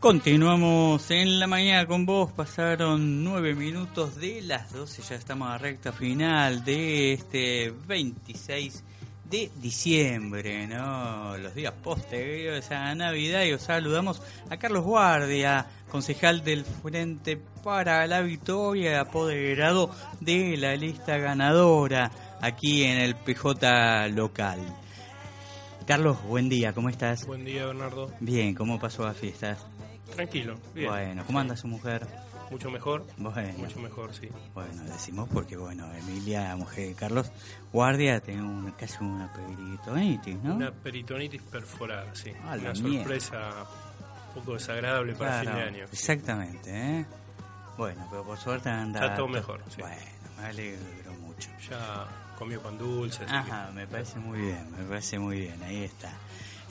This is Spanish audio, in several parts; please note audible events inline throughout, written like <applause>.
Continuamos en la mañana con vos, pasaron nueve minutos de las 12, ya estamos a recta final de este 26 de diciembre, ¿no? Los días posteriores a Navidad y os saludamos a Carlos Guardia, concejal del Frente para la Victoria, apoderado de la lista ganadora aquí en el PJ local. Carlos, buen día, ¿cómo estás? Buen día, Bernardo. Bien, ¿cómo pasó la fiesta? Tranquilo, bien. Bueno, ¿cómo anda su mujer? Mucho mejor. Bueno. Mucho mejor, sí. Bueno, decimos porque, bueno, Emilia, mujer de Carlos Guardia, tiene una, casi una peritonitis, ¿no? Una peritonitis perforada, sí. Ah, una mierda. sorpresa un poco desagradable para Claro, fin de año. Exactamente, ¿eh? Bueno, pero por suerte anda... Está todo mejor, sí. Bueno, me alegro mucho. Ya comió pan dulce, Ajá, me parece muy bien, me parece muy bien, ahí está.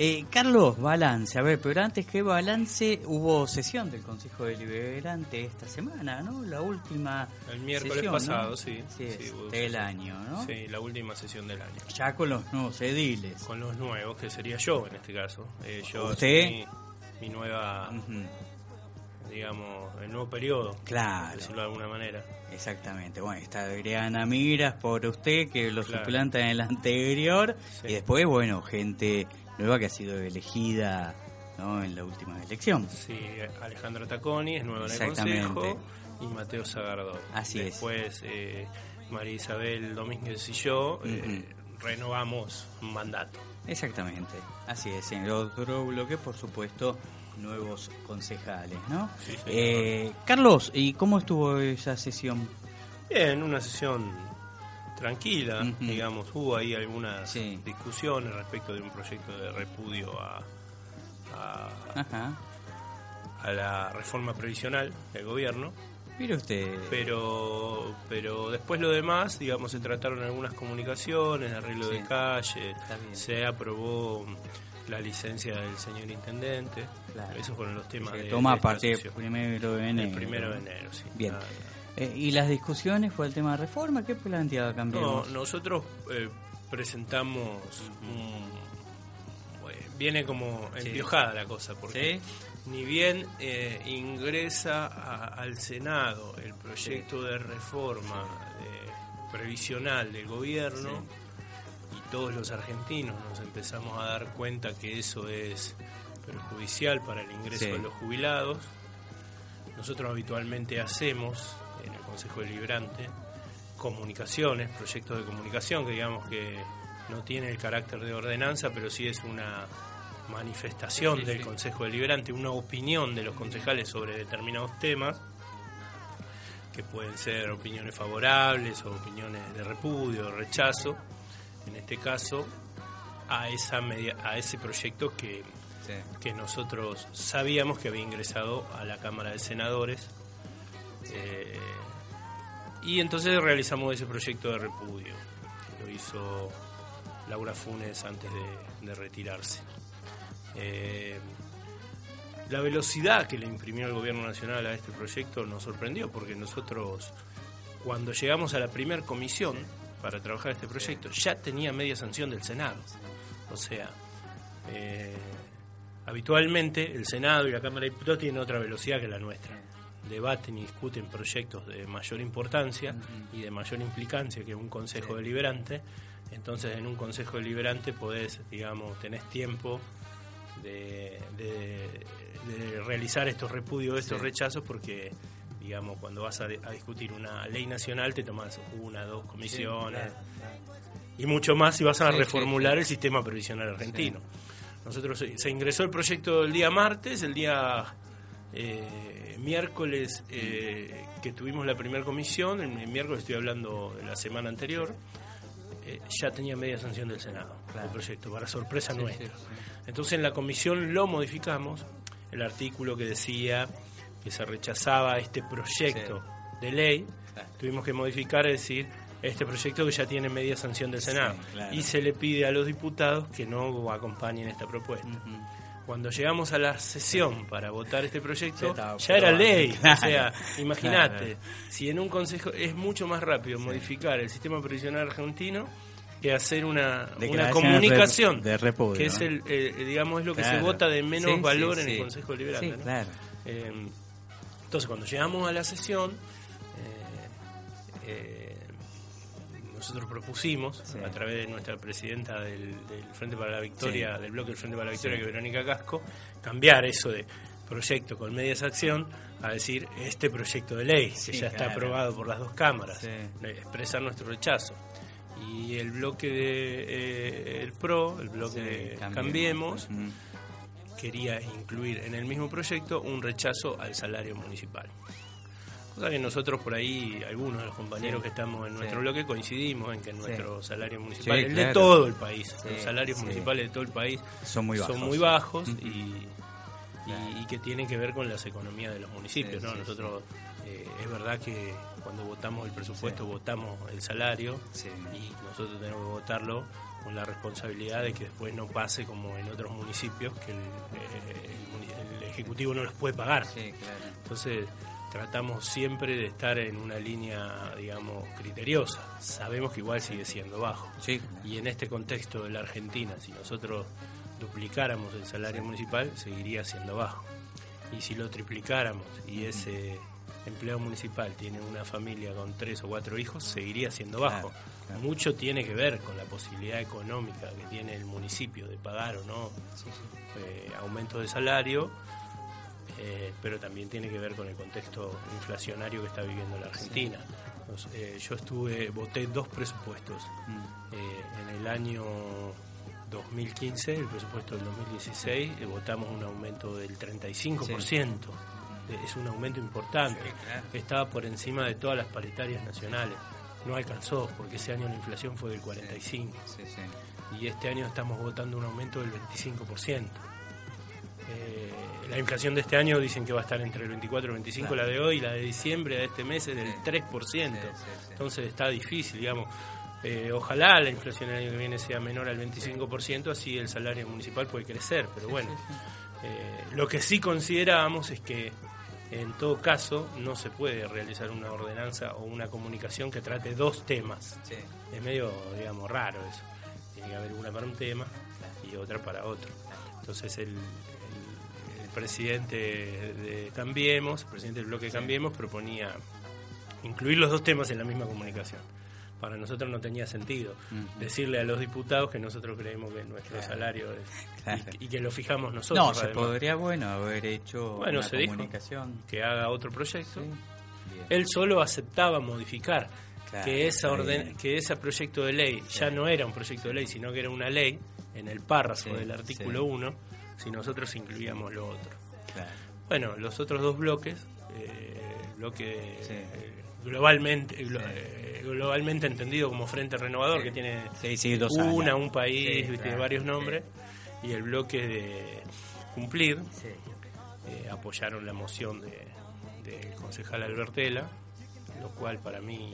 Eh, Carlos, balance, a ver, pero antes que balance, hubo sesión del Consejo Deliberante esta semana, ¿no? La última el miércoles sesión, ¿no? pasado, sí. Sí, hubo del año, ¿no? Sí, la última sesión del año. Ya con los nuevos ediles. Con los nuevos, que sería yo en este caso. Eh, yo ¿Usted? mi nueva, digamos, el nuevo periodo, por Claro, decirlo de alguna manera. exactamente. Bueno, está Adriana Miras por usted, que lo Claro. suplanta en el anterior. Sí. Y después, bueno, gente nueva que ha sido elegida ¿no? en la última elección. Sí, Alejandra Taconi es nueva en el. Consejo y Mateo Zagardó. Así es. Después eh, María Isabel Domínguez y yo eh, renovamos mandato. Exactamente, así es. En el otro bloque, por supuesto, nuevos concejales, ¿no? Sí, señor. Eh, Carlos, ¿y cómo estuvo esa sesión? Bien, una sesión tranquila, digamos, hubo ahí algunas Sí. discusiones respecto de un proyecto de repudio a, a, Ajá. a la reforma previsional del gobierno. Mire usted. pero pero después lo demás digamos se trataron algunas comunicaciones arreglo Sí. de calle se aprobó la licencia del señor intendente Claro. esos fueron los temas Se de, toma de partir del primero de enero. el primero de enero sí Bien. Eh, ¿Y las discusiones fue el tema de reforma? ¿Qué planteaba nada. no cambiar? nosotros eh, presentamos un- viene como Sí. empiojada la cosa porque ¿Sí? ni bien eh, ingresa a- al Senado el proyecto de reforma previsional del gobierno todos los argentinos nos empezamos a dar cuenta que eso es perjudicial para el ingreso Sí. de los jubilados. Nosotros habitualmente hacemos en el Consejo Deliberante comunicaciones, proyectos de comunicación que digamos que no tiene el carácter de ordenanza, pero sí es una manifestación Sí, sí, del sí. Consejo Deliberante, una opinión de los concejales sobre determinados temas, que pueden ser opiniones favorables o opiniones de repudio o rechazo, en este caso, a, esa media- a ese proyecto que, Sí. que nosotros sabíamos que había ingresado a la Cámara de Senadores. eh, y entonces realizamos ese proyecto de repudio. Lo hizo Laura Funes antes de, de retirarse. Eh, la velocidad que le imprimió el Gobierno Nacional a este proyecto nos sorprendió porque nosotros, cuando llegamos a la primera comisión para trabajar este proyecto, ya tenía media sanción del Senado. O sea, eh, habitualmente el Senado y la Cámara de Diputados tienen otra velocidad que la nuestra. Debaten y discuten proyectos de mayor importancia y de mayor implicancia que un Consejo Deliberante. Entonces, en un Consejo Deliberante podés, digamos, tenés tiempo de, de- de realizar estos repudios, estos Sí. rechazos, porque, digamos, cuando vas a, a discutir una ley nacional te tomas una, dos comisiones y mucho más si vas a Sí, reformular sí. el sistema previsional argentino. Nosotros se, se ingresó el proyecto el día martes, el día eh, miércoles eh, que tuvimos la primera comisión, el, miércoles estoy hablando de la semana anterior, eh, ya tenía media sanción del Senado Claro. el proyecto, para sorpresa nuestra. Entonces en la comisión lo modificamos, el artículo que decía que se rechazaba este proyecto de ley, Claro. tuvimos que modificar, es decir, este proyecto que ya tiene media sanción del Senado. Sí, claro. Y se le pide a los diputados que no acompañen esta propuesta. Cuando llegamos a la sesión para votar este proyecto, ya era ley. Claro, o sea, imagínate, si en un consejo es mucho más rápido modificar el sistema previsional argentino que hacer una, una comunicación de repudio, que es el, digamos es lo que se vota de menos valor en el Consejo Liberal claro. Eh, entonces cuando llegamos a la sesión nosotros propusimos a través de nuestra presidenta del, Frente para la Victoria, del bloque del Frente para la Victoria, que es Verónica Casco, cambiar eso de proyecto con medias acción a decir este proyecto de ley, que ya está aprobado por las dos cámaras, expresar nuestro rechazo. Y el bloque de eh, el PRO, el bloque de Cambiemos, quería incluir en el mismo proyecto un rechazo al salario municipal. Que nosotros por ahí, algunos de los compañeros que estamos en nuestro bloque, coincidimos en que nuestro salario municipal, el de todo el país, los salarios municipales de todo el país son muy bajos, son muy bajos y, y, que tienen que ver con las economías de los municipios. ¿no? Nosotros, eh, es verdad que cuando votamos el presupuesto, votamos el salario y nosotros tenemos que votarlo con la responsabilidad de que después no pase como en otros municipios que el, eh, el Ejecutivo no los puede pagar. Entonces, tratamos siempre de estar en una línea, digamos, criteriosa. Sabemos que igual sigue siendo bajo. Sí. Y en este contexto de la Argentina, si nosotros duplicáramos el salario municipal, seguiría siendo bajo. Y si lo triplicáramos y ese empleado municipal tiene una familia con tres o cuatro hijos, seguiría siendo bajo. Mucho tiene que ver con la posibilidad económica que tiene el municipio de pagar o no eh, aumento de salario eh, pero también tiene que ver con el contexto inflacionario que está viviendo la Argentina. Eh, yo estuve, voté dos presupuestos. Mm. Eh, en el año 2015, el presupuesto del 2016, votamos un aumento del 35%. Es un aumento importante. Estaba por encima de todas las paritarias nacionales. No alcanzó, porque ese año la inflación fue del 45%. y este año estamos votando un aumento del 25% la inflación de este año dicen que va a estar entre el 24 y el 25, la de hoy, la de diciembre de este mes es del 3%. Entonces está difícil, digamos. Eh, ojalá la inflación el año que viene sea menor al 25%, así el salario municipal puede crecer, pero bueno, eh, lo que sí considerábamos es que en todo caso no se puede realizar una ordenanza o una comunicación que trate dos temas. Es medio, digamos, raro eso. Tiene que haber una para un tema y otra para otro. Entonces el, presidente de Cambiemos, el presidente del bloque Cambiemos, proponía incluir los dos temas en la misma comunicación. Para nosotros no tenía sentido decirle a los diputados que nosotros creemos que nuestro salario es y, que lo fijamos nosotros. No, se podría bueno haber hecho bueno, una comunicación. que haga otro proyecto. Él solo aceptaba modificar que esa orden, que ese proyecto de ley ya no era un proyecto de ley, sino que era una ley en el párrafo del artículo 1 si nosotros incluíamos lo otro. Bueno, los otros dos bloques, eh, bloque eh, globalmente eh, globalmente entendido como Frente Renovador, que tiene una, un país, tiene varios nombres, y el bloque de cumplir, eh, apoyaron la moción del de concejal Albertela, lo cual para mí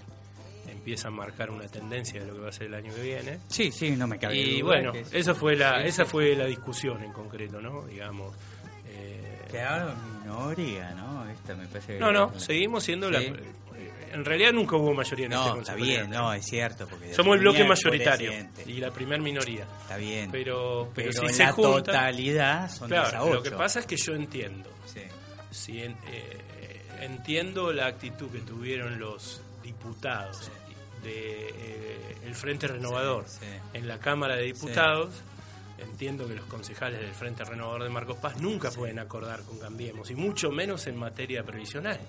empieza a marcar una tendencia de lo que va a ser el año que viene. Sí, sí, no me cabe Y bueno, esa fue la esa fue la discusión en concreto, ¿no? Digamos. Eh, que ahora minoría, ¿no? Esta me parece no, no, seguimos siendo la. En realidad nunca hubo mayoría en no, este está bien, no, es cierto. Porque Somos el bloque mayoritario y la primer minoría. Está bien. Pero, pero, si se la totalidad son claro, Lo que pasa es que yo entiendo. Sí. Si eh, entiendo la actitud que tuvieron los diputados de eh, el Frente Renovador en la Cámara de Diputados, entiendo que los concejales del Frente Renovador de Marcos Paz nunca pueden acordar con Cambiemos, y mucho menos en materia previsional.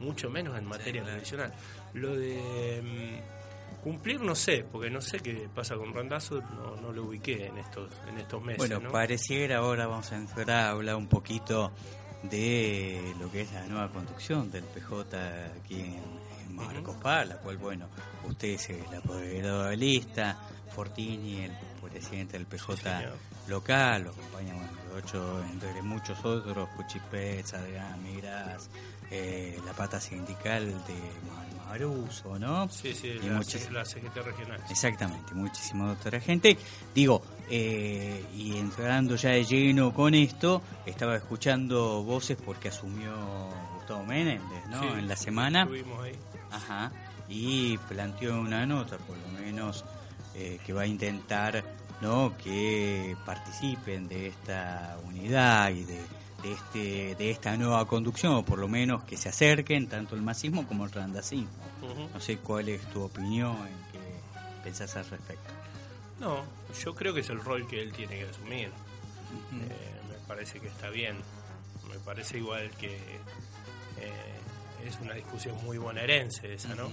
Mucho menos en materia previsional. Lo de mm, cumplir no sé, porque no sé qué pasa con Randazo, no, lo ubiqué en estos, en estos meses. Bueno, pareciera ahora vamos a entrar a hablar un poquito de lo que es la nueva conducción del PJ aquí en, Marcos Paz, la cual, bueno, usted es el apoderado de lista, Fortini, el presidente del PJ local, lo acompaña, bueno, entre muchos otros, Cuchipeza, de Migras, eh, la pata sindical de Maruso, ¿no? Sí, sí, y la, CGT regional. Exactamente, muchísima otra gente. Digo, eh, y entrando ya de lleno con esto, estaba escuchando voces porque asumió Gustavo Menéndez, ¿no? en la semana. Ahí. Ajá, y planteó una nota, por lo menos eh, que va a intentar no que participen de esta unidad y de, de, este, de esta nueva conducción, o por lo menos que se acerquen tanto el masismo como el randacismo. No sé cuál es tu opinión, en qué pensás al respecto. No, yo creo que es el rol que él tiene que asumir. Eh, me parece que está bien. Me parece igual que eh, es una discusión muy bonaerense esa, ¿no?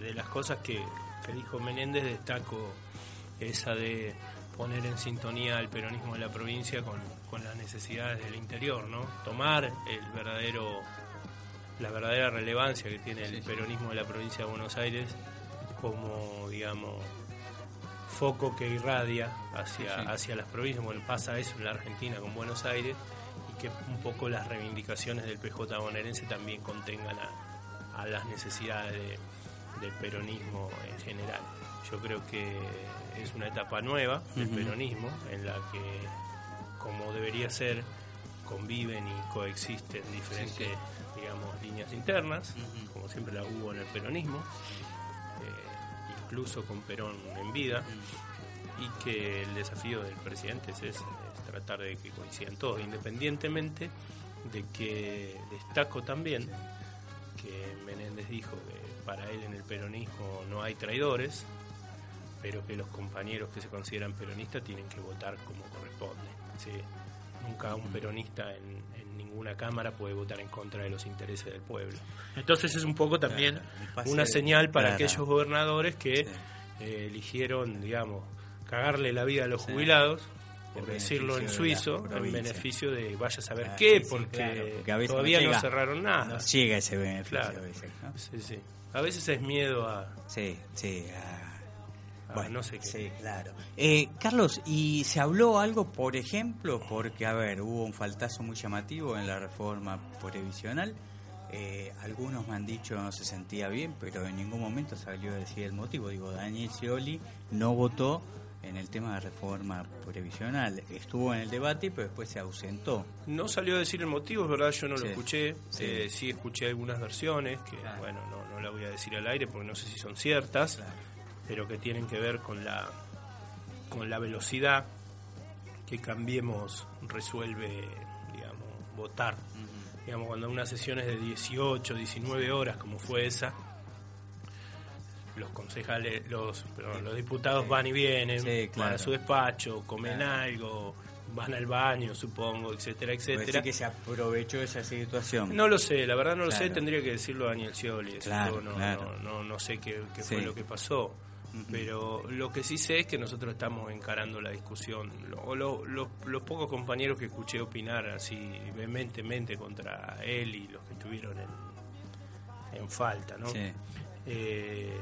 de, las cosas que, que dijo Menéndez destaco esa de poner en sintonía al peronismo de la provincia con, las necesidades del interior, ¿no? Tomar el verdadero la verdadera relevancia que tiene el peronismo de la provincia de Buenos Aires como, digamos, foco que irradia hacia, hacia las provincias. Bueno, pasa eso en la Argentina con Buenos Aires y que un poco las reivindicaciones del PJ bonaerense también contengan a, las necesidades del peronismo en general. Yo creo que es una etapa nueva del peronismo en la que, como debería ser, conviven y coexisten diferentes, digamos, líneas internas, como siempre la hubo en el peronismo, eh, incluso con Perón en vida, y que el desafío del presidente es, es tratar de que coincidan todos, independientemente de que destaco también que Menéndez dijo que para él en el peronismo no hay traidores, pero que los compañeros que se consideran peronistas tienen que votar como corresponde. Nunca un peronista en, ninguna Cámara puede votar en contra de los intereses del pueblo. Entonces es un poco también una señal para aquellos gobernadores que eh, eligieron, digamos, cagarle la vida a los jubilados, por decirlo en suizo, en beneficio de vaya a saber ah, qué, porque, todavía no, cerraron nada. No llega ese beneficio a veces. Sí, sí. A veces es miedo a... Sí, sí, a bueno, no sé qué. Sí, claro. Eh, Carlos, ¿y se habló algo, por ejemplo, porque, a ver, hubo un faltazo muy llamativo en la reforma previsional? Eh, algunos me han dicho no se sentía bien, pero en ningún momento salió a decir el motivo. Digo, Daniel Scioli no votó en el tema de reforma previsional. Estuvo en el debate, pero después se ausentó. No salió a decir el motivo, es verdad, yo no lo escuché. Sí. Eh, sí. escuché algunas versiones, que bueno, no, no la voy a decir al aire porque no sé si son ciertas pero que tienen que ver con la, con la velocidad que Cambiemos resuelve, digamos, votar. Digamos, cuando una sesión es de 18, 19 horas, como fue esa, los concejales, los, los diputados van y vienen, van a su despacho, comen algo, van al baño, supongo, etcétera, etcétera. que se aprovechó esa situación. No lo sé, la verdad no lo sé, tendría que decirlo Daniel Scioli. no, no, no, sé qué, fue lo que pasó pero lo que sí sé es que nosotros estamos encarando la discusión, o los pocos compañeros que escuché opinar así vehementemente contra él y los que estuvieron en, falta, ¿no? Eh,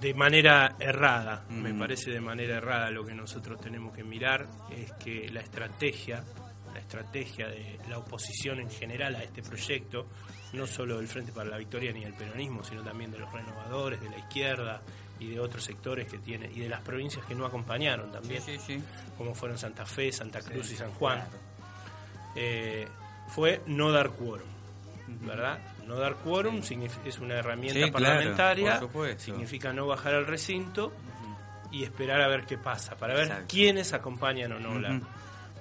de manera errada, me parece de manera errada lo que nosotros tenemos que mirar es que la estrategia, la estrategia de la oposición en general a este proyecto no solo del Frente para la Victoria ni del peronismo, sino también de los renovadores, de la izquierda y de otros sectores que tiene, y de las provincias que no acompañaron también, como fueron Santa Fe, Santa Cruz y San Juan, eh, fue no dar quórum, ¿verdad? No dar quórum es una herramienta parlamentaria, significa no bajar al recinto y esperar a ver qué pasa, para ver quiénes acompañan o no la...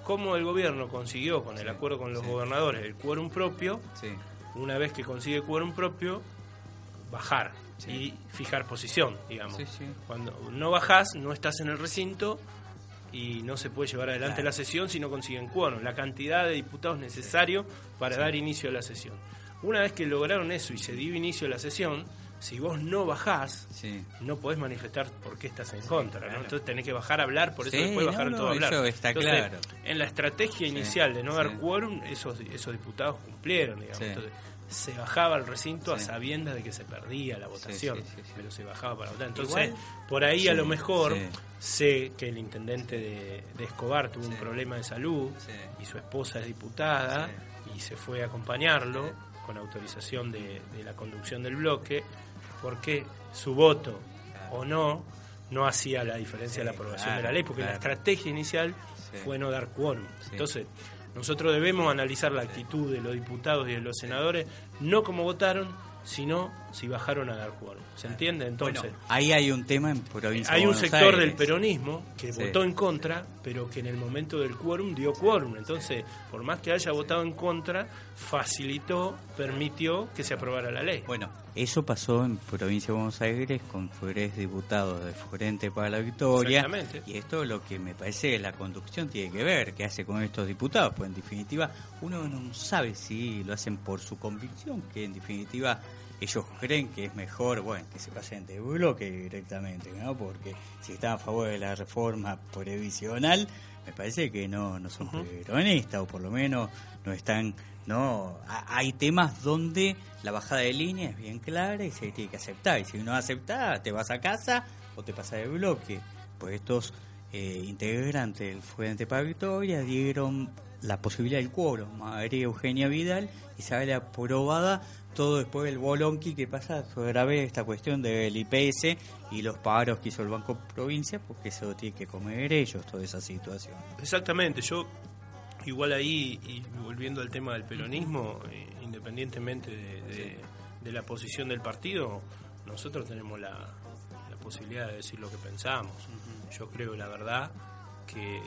Cómo el gobierno consiguió, con el acuerdo con los gobernadores, el quórum propio, una vez que consigue quórum propio, bajar y fijar posición, digamos. Cuando no bajas, no estás en el recinto y no se puede llevar adelante la sesión si no consiguen quórum, la cantidad de diputados necesario para dar inicio a la sesión. Una vez que lograron eso y se dio inicio a la sesión, si vos no bajás, no podés manifestar por qué estás en contra, ¿no? Entonces tenés que bajar a hablar, por eso después bajaron todo a hablar. está claro. En la estrategia inicial de no dar quórum, esos, esos diputados cumplieron, digamos. Entonces, se bajaba al recinto a sabiendas de que se perdía la votación, pero se bajaba para votar. Entonces, por ahí a lo mejor sé que el intendente de, Escobar tuvo un problema de salud y su esposa es diputada y se fue a acompañarlo con autorización de, la conducción del bloque, porque su voto o no no hacía la diferencia de la aprobación de la ley, porque la estrategia inicial fue no dar quórum. Entonces, nosotros debemos analizar la actitud de los diputados y de los senadores, no como votaron, sino si bajaron a dar quórum. ¿Se entiende? Entonces, ahí hay un tema en provincia hay un Buenos sector del peronismo que Sí. votó en contra, pero que en el momento del quórum dio quórum. Entonces, por más que haya votado en contra, facilitó, permitió que se aprobara la ley. Bueno, eso pasó en provincia de Buenos Aires con tres diputados de Frente para la Victoria. Exactamente. Y esto es lo que me parece la conducción tiene que ver, qué hace con estos diputados. Pues en definitiva, uno no sabe si lo hacen por su convicción, que en definitiva ellos creen que es mejor, bueno, que se pasen de bloque directamente, ¿no? Porque si están a favor de la reforma previsional, me parece que no, no son peronistas, o por lo menos no están, no, Ha- hay temas donde la bajada de línea es bien clara y se tiene que aceptar, y si no aceptás, te vas a casa o te pasas de bloque. Pues estos eh, integrantes del Frente para Victoria dieron la posibilidad del quórum, María Eugenia Vidal, y sale aprobada todo después del bolonqui que pasa sobre esta cuestión del IPS y los paros que hizo el Banco Provincia, porque eso tiene que comer ellos, toda esa situación. Exactamente, yo igual ahí, y volviendo al tema del peronismo, eh, independientemente de, de- de la posición del partido, nosotros tenemos la, la posibilidad de decir lo que pensamos. Yo creo, la verdad, que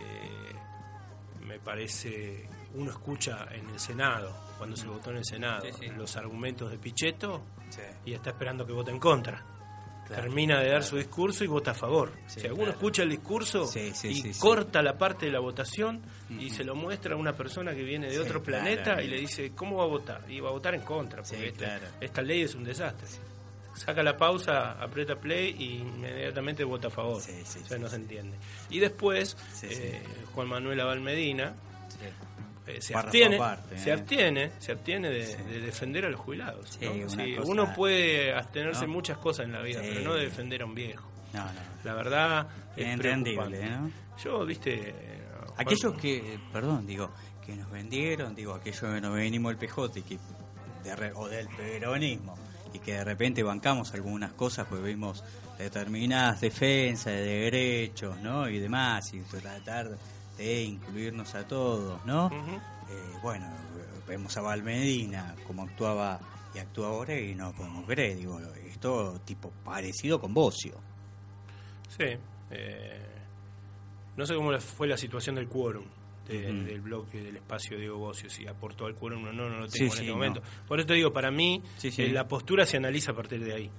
me parece, uno escucha en el Senado, cuando se votó en el Senado, Sí, sí. los argumentos de Pichetto Sí. y está esperando que vote en contra. Claro, Termina de dar claro. su discurso y vota a favor. Si alguno claro. escucha el discurso y corta la parte de la votación y se lo muestra a una persona que viene de otro planeta y le dice, ¿cómo va a votar? Y va a votar en contra, porque esta, claro. esta ley es un desastre. Saca la pausa, aprieta play y inmediatamente vota a favor. Sí, sí, o sea, sí, no se entiende. Y después, eh, Juan Manuel Abal Medina eh, se Párrafo abstiene, se ¿eh? abstiene, se abstiene de, de defender a los jubilados. ¿no? cosa- uno puede abstenerse ¿no? muchas cosas en la vida, pero no de defender a un viejo. No, no. La verdad es Entendible. Yo, viste, eh, Aquellos que, perdón, digo, que nos vendieron, digo, aquellos que nos venimos el PJ y que de o del peronismo y que de repente bancamos algunas cosas, pues vimos determinadas defensas de derechos, ¿no? Y demás, y tratar de incluirnos a todos, ¿no? Eh, bueno, vemos a Valmedina como actuaba y actúa ahora y no podemos creer, digo, esto tipo parecido con Bocio. Sí. eh, no sé cómo fue la situación del quórum. De- del bloque del espacio Diego Bocio, si aportó al quórum o no, no lo Sí, tengo en sí, este no. momento. Por eso te digo, para mí, Sí, eh, la postura se analiza a partir de ahí.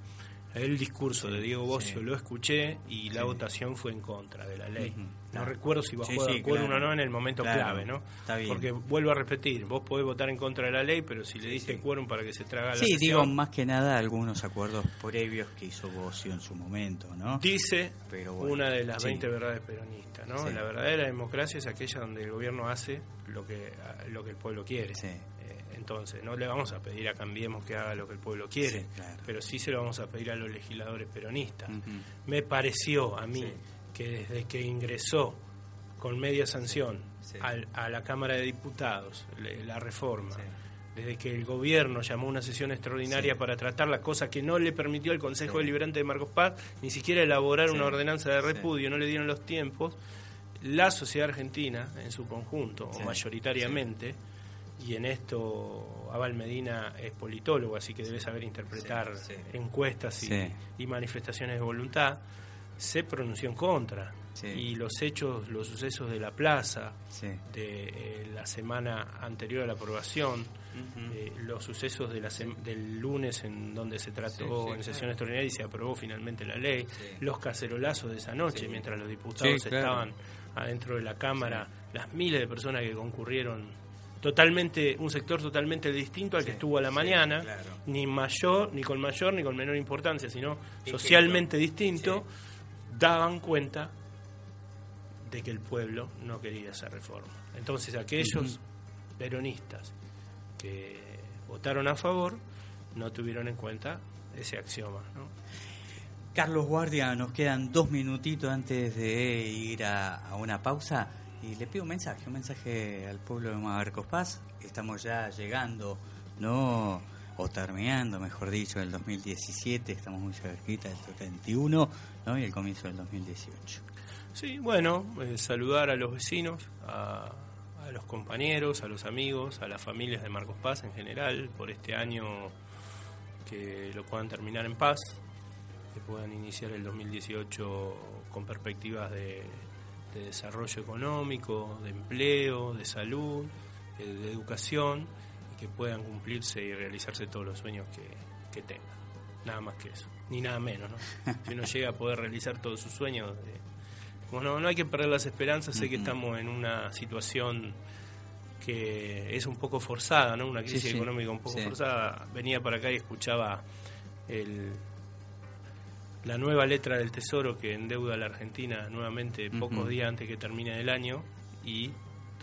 El discurso de Diego Bocio lo escuché y la votación fue en contra de la ley. No claro. recuerdo si bajó Sí, sí, quórum claro. o no en el momento Claro, clave, ¿no? está bien. Porque vuelvo a repetir, vos podés votar en contra de la ley, pero si le diste sí. quórum para que se traga la Sí, sesión, digo más que nada algunos acuerdos previos que hizo Bocio en su momento, ¿no? dice Pero bueno, una de las sí. 20 verdades peronistas, ¿no? Sí. La verdadera democracia es aquella donde el gobierno hace lo que lo que el pueblo quiere. Sí. Eh, entonces, no le vamos a pedir a Cambiemos que haga lo que el pueblo quiere, Sí, claro. pero sí se lo vamos a pedir a los legisladores peronistas. Me pareció a mí Sí. Que desde que ingresó con media sanción Sí. al- a la Cámara de Diputados le- la reforma, Sí. desde que el gobierno llamó una sesión extraordinaria Sí. para tratar la cosa que no le permitió al Consejo. Deliberante de Marcos Paz ni siquiera elaborar una ordenanza de repudio, no le dieron los tiempos, la sociedad argentina en su conjunto, o mayoritariamente, y en esto Abel Medina es politólogo, así que debe saber interpretar encuestas y manifestaciones de voluntad, se pronunció en contra. Sí. Y los hechos, los sucesos de la plaza, Sí. de eh, la semana anterior a la aprobación, eh, los sucesos de la sem- del lunes en donde se trató Sí, en sesión claro. extraordinaria y se aprobó finalmente la ley, los cacerolazos de esa noche mientras los diputados claro. estaban adentro de la Cámara, las miles de personas que concurrieron, totalmente un sector totalmente distinto al que estuvo a la sí, mañana, claro. ni mayor, ni con mayor, ni con menor importancia, sino Distinto. socialmente distinto, daban cuenta de que el pueblo no quería esa reforma. Entonces aquellos peronistas que votaron a favor no tuvieron en cuenta ese axioma. ¿no? Carlos Guardia, nos quedan dos minutitos antes de ir a, a una pausa y le pido un mensaje, un mensaje al pueblo de Marcos Paz. Estamos ya llegando, ¿no? O terminando, mejor dicho, el 2017, estamos muy cerquita del 31, ¿no? Y el comienzo del 2018. Sí, bueno, eh, saludar a los vecinos, a, a los compañeros, a los amigos, a las familias de Marcos Paz en general por este año que lo puedan terminar en paz, que puedan iniciar el 2018 con perspectivas de, desarrollo económico, de empleo, de salud, eh, de, educación, que puedan cumplirse y realizarse todos los sueños que, tengan. Nada más que eso, ni nada menos. ¿no? <laughs> Si uno llega a poder realizar todos sus sueños, eh, bueno, no hay que perder las esperanzas, sé que estamos en una situación que es un poco forzada, ¿no? Una crisis económica un poco forzada. Venía para acá y escuchaba el, la nueva letra del Tesoro que endeuda a la Argentina nuevamente pocos días antes que termine el año y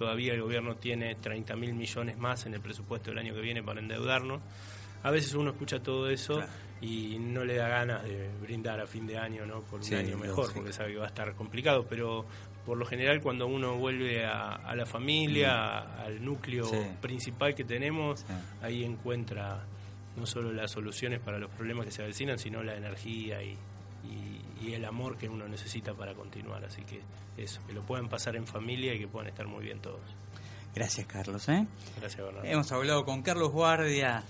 todavía el gobierno tiene 30 mil millones más en el presupuesto del año que viene para endeudarnos. A veces uno escucha todo eso y no le da ganas de brindar a fin de año, ¿no? Por un año mejor, porque sabe que va a estar complicado, pero por lo general cuando uno vuelve a, la familia, mm. al núcleo principal que tenemos, ahí encuentra no solo las soluciones para los problemas que se avecinan, sino la energía y, el amor que uno necesita para continuar. Así que eso, que lo puedan pasar en familia y que puedan estar muy bien todos. Gracias, Carlos. ¿eh? Gracias, Bernardo. Hemos hablado con Carlos Guardia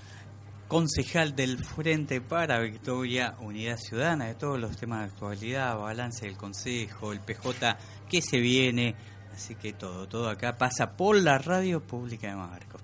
concejal del Frente para Victoria Unidad Ciudadana, de todos los temas de actualidad, balance del Consejo, el PJ que se viene, así que todo, todo acá pasa por la radio pública de Marcos.